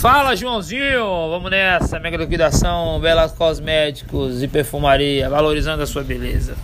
Fala, Joãozinho! Vamos nessa, mega liquidação, belas cosméticos e perfumaria, valorizando a sua beleza.